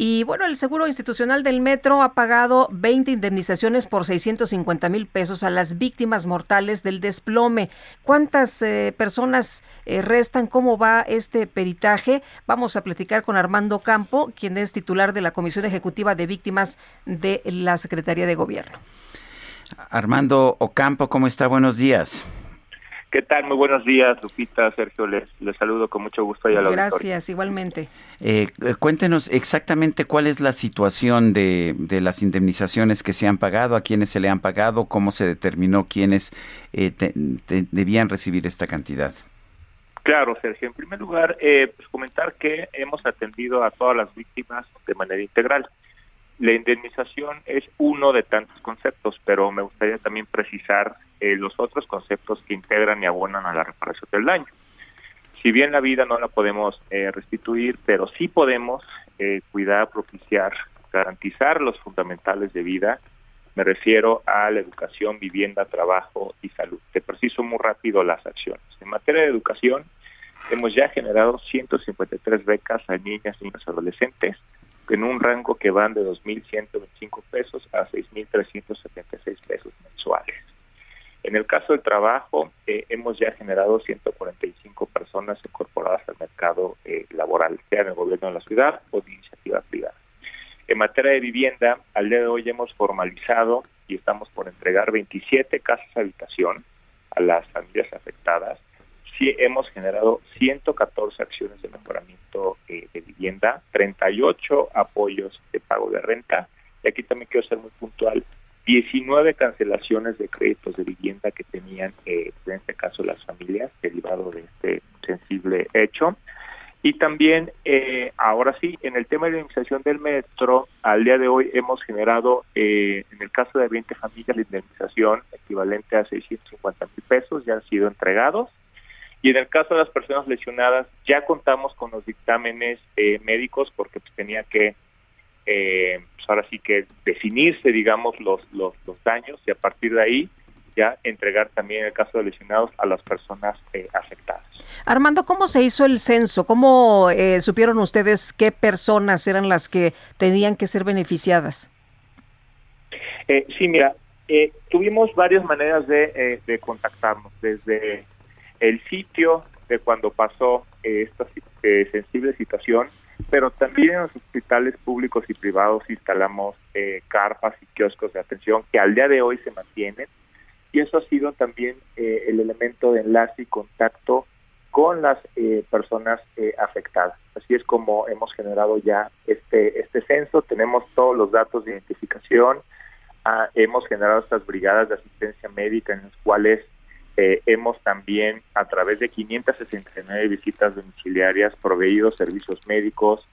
Y bueno, el Seguro Institucional del Metro ha pagado 20 indemnizaciones por 650 mil pesos a las víctimas mortales del desplome. ¿Cuántas eh, personas eh, restan? ¿Cómo va este peritaje? Vamos a platicar con Armando Campo, quien es titular de la Comisión Ejecutiva de Víctimas de la Secretaría de Gobierno. Armando Ocampo, ¿cómo está? Buenos días. ¿Qué tal? Muy buenos días, Lupita, Sergio, les, les saludo con mucho gusto. a la Gracias, igualmente. Eh, cuéntenos exactamente cuál es la situación de, de, las indemnizaciones que se han pagado, a quiénes se le han pagado, cómo se determinó quiénes eh, debían recibir esta cantidad. Claro, Sergio. En primer lugar, eh, pues comentar que hemos atendido a todas las víctimas de manera integral. La indemnización es uno de tantos conceptos, pero me gustaría también precisar eh, los otros conceptos que integran y abonan a la reparación del daño. Si bien la vida no la podemos eh, restituir, pero sí podemos eh, cuidar, propiciar, garantizar los fundamentales de vida. Me refiero a la educación, vivienda, trabajo y salud. Te preciso muy rápido las acciones. En materia de educación, hemos ya generado 153 becas a niñas, niños, adolescentes en un rango que van de 2.125 pesos a 6.376 pesos mensuales. En el caso del trabajo, eh, hemos ya generado 145 personas incorporadas al mercado eh, laboral, sea en el gobierno de la ciudad o de iniciativa privada. En materia de vivienda, al día de hoy hemos formalizado y estamos por entregar 27 casas habitación a las familias afectadas sí hemos generado 114 acciones de mejoramiento eh, de vivienda, 38 apoyos de pago de renta, y aquí también quiero ser muy puntual, 19 cancelaciones de créditos de vivienda que tenían, eh, en este caso, las familias, derivado de este sensible hecho. Y también, eh, ahora sí, en el tema de la indemnización del metro, al día de hoy hemos generado, en el caso de 20 familias, la indemnización equivalente a 650 mil pesos, ya han sido entregados y en el caso de las personas lesionadas, ya contamos con los dictámenes eh, médicos porque pues, tenía que, eh, ahora sí que definirse, digamos, los, los, los, daños y a partir de ahí ya entregar también el caso de lesionados a las personas eh, afectadas. Armando, ¿cómo se hizo el censo? ¿Cómo supieron ustedes qué personas eran las que tenían que ser beneficiadas? sí, mira, tuvimos varias maneras de, de contactarnos, desde el sitio de cuando pasó eh, esta eh, sensible situación, pero también en los hospitales públicos y privados instalamos eh, carpas y kioscos de atención que al día de hoy se mantienen. Y eso ha sido también el elemento de enlace y contacto con las personas afectadas. Así es como hemos generado ya este este censo, tenemos todos los datos de identificación, ah, hemos generado estas brigadas de asistencia médica en las cuales eh, hemos también, a través de 569 visitas domiciliarias, proveído servicios médicos,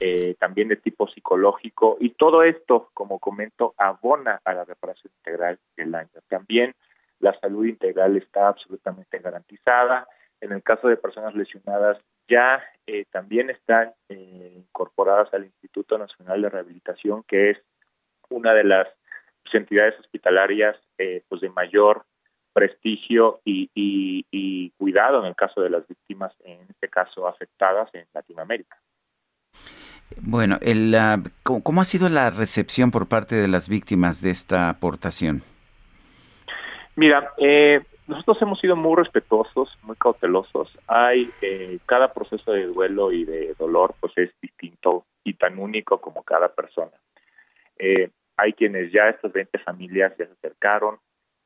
eh, también de tipo psicológico, y todo esto, como comento, abona a la reparación integral del año. También la salud integral está absolutamente garantizada. En el caso de personas lesionadas, ya eh, también están incorporadas al Instituto Nacional de Rehabilitación, que es una de las entidades hospitalarias pues de mayor prestigio y, cuidado en el caso de las víctimas, en este caso afectadas en Latinoamérica. Bueno, el, ¿cómo ha sido la recepción por parte de las víctimas de esta aportación? Mira, eh, nosotros hemos sido muy respetuosos, muy cautelosos. Hay eh, cada proceso de duelo y de dolor, pues es distinto y tan único como cada persona. Eh, hay quienes ya estas 20 familias ya se acercaron,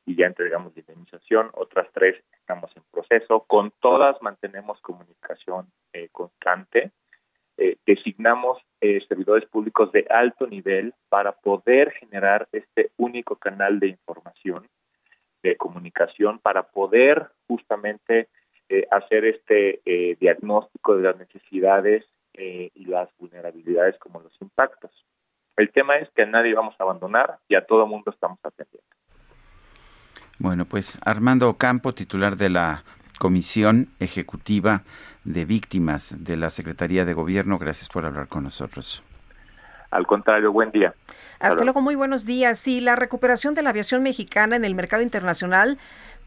y ya entregamos la indemnización, otras tres estamos en proceso, con todas mantenemos comunicación eh, constante, eh, designamos eh, servidores públicos de alto nivel para poder generar este único canal de información, de comunicación, para poder justamente hacer este diagnóstico de las necesidades eh, y las vulnerabilidades como los impactos. El tema es que a nadie vamos a abandonar y a todo mundo estamos atendiendo. Bueno, pues Armando Campo, titular de la Comisión Ejecutiva de Víctimas de la Secretaría de Gobierno, gracias por hablar con nosotros. Al contrario, buen día. Hasta luego, muy buenos días. Sí, la recuperación de la aviación mexicana en el mercado internacional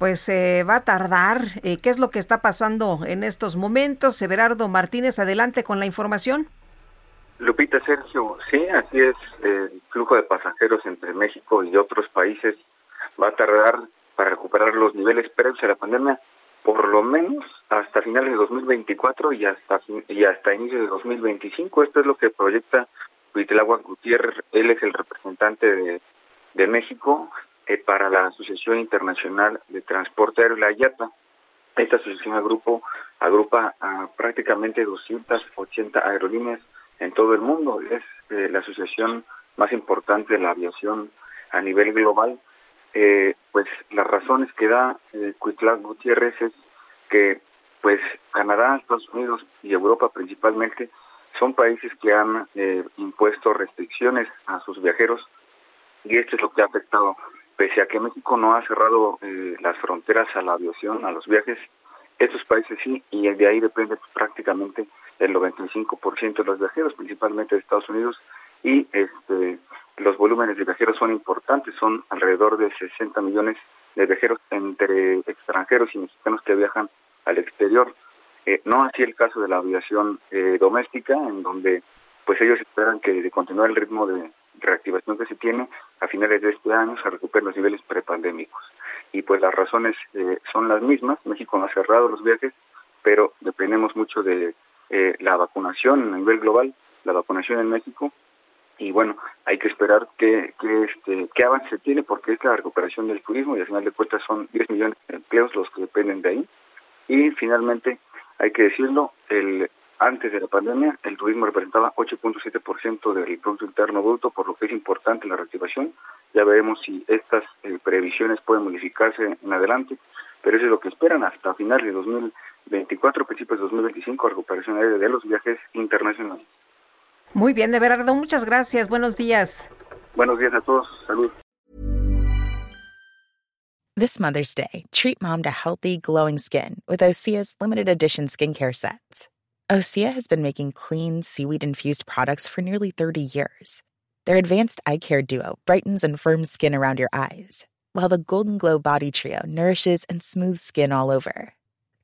pues eh, va a tardar. Eh, ¿Qué es lo que está pasando en estos momentos? Everardo Martínez, adelante con la información. Lupita, Sergio, sí, así es. El flujo de pasajeros entre México y otros países va a tardar para recuperar los niveles previos a la pandemia, por lo menos hasta finales de 2024 y hasta y hasta inicio de 2025. Esto es lo que proyecta Huitlagua Gutiérrez. Él es el representante de, de México eh, para la Asociación Internacional de Transporte Aéreo, la IATA. Esta asociación agrupo, agrupa a prácticamente 280 aerolíneas en todo el mundo. Es eh, la asociación más importante de la aviación a nivel global. Eh, pues las razones que da eh, Gutiérrez es que pues Canadá, Estados Unidos y Europa principalmente son países que han impuesto restricciones a sus viajeros y esto es lo que ha afectado. Pese a que México no ha cerrado eh, las fronteras a la aviación, a los viajes, estos países sí, y de ahí depende prácticamente el 95% de los viajeros, principalmente de Estados Unidos, y este, los volúmenes de viajeros son importantes, son alrededor de 60 millones de viajeros entre extranjeros y mexicanos que viajan al exterior. Eh, no así el caso de la aviación eh, doméstica, en donde pues ellos esperan que de continuar el ritmo de, reactivación que se tiene, a finales de este año se recuperen los niveles prepandémicos. Y pues las razones eh, son las mismas. México no ha cerrado los viajes, pero dependemos mucho de eh, la vacunación a nivel global, la vacunación en México. Y bueno, hay que esperar que, que este, qué avance tiene, porque es la recuperación del turismo y al final de cuentas son 10 millones de empleos los que dependen de ahí. Y finalmente, hay que decirlo, el antes de la pandemia, el turismo representaba 8.7% del Producto Interno Bruto, por lo que es importante la reactivación. Ya veremos si estas eh, previsiones pueden modificarse en adelante, pero eso es lo que esperan hasta finales de 2024, principios de 2025, recuperación aérea de los viajes internacionales. Muy bien, de verdad, muchas gracias. Buenos días. Buenos días a todos. Salud. This Mother's Day, treat mom to healthy, glowing skin with Osea's limited edition skincare sets. Osea has been making clean, seaweed infused products for nearly 30 years. Their advanced eye care duo brightens and firms skin around your eyes, while the Golden Glow Body Trio nourishes and smooths skin all over.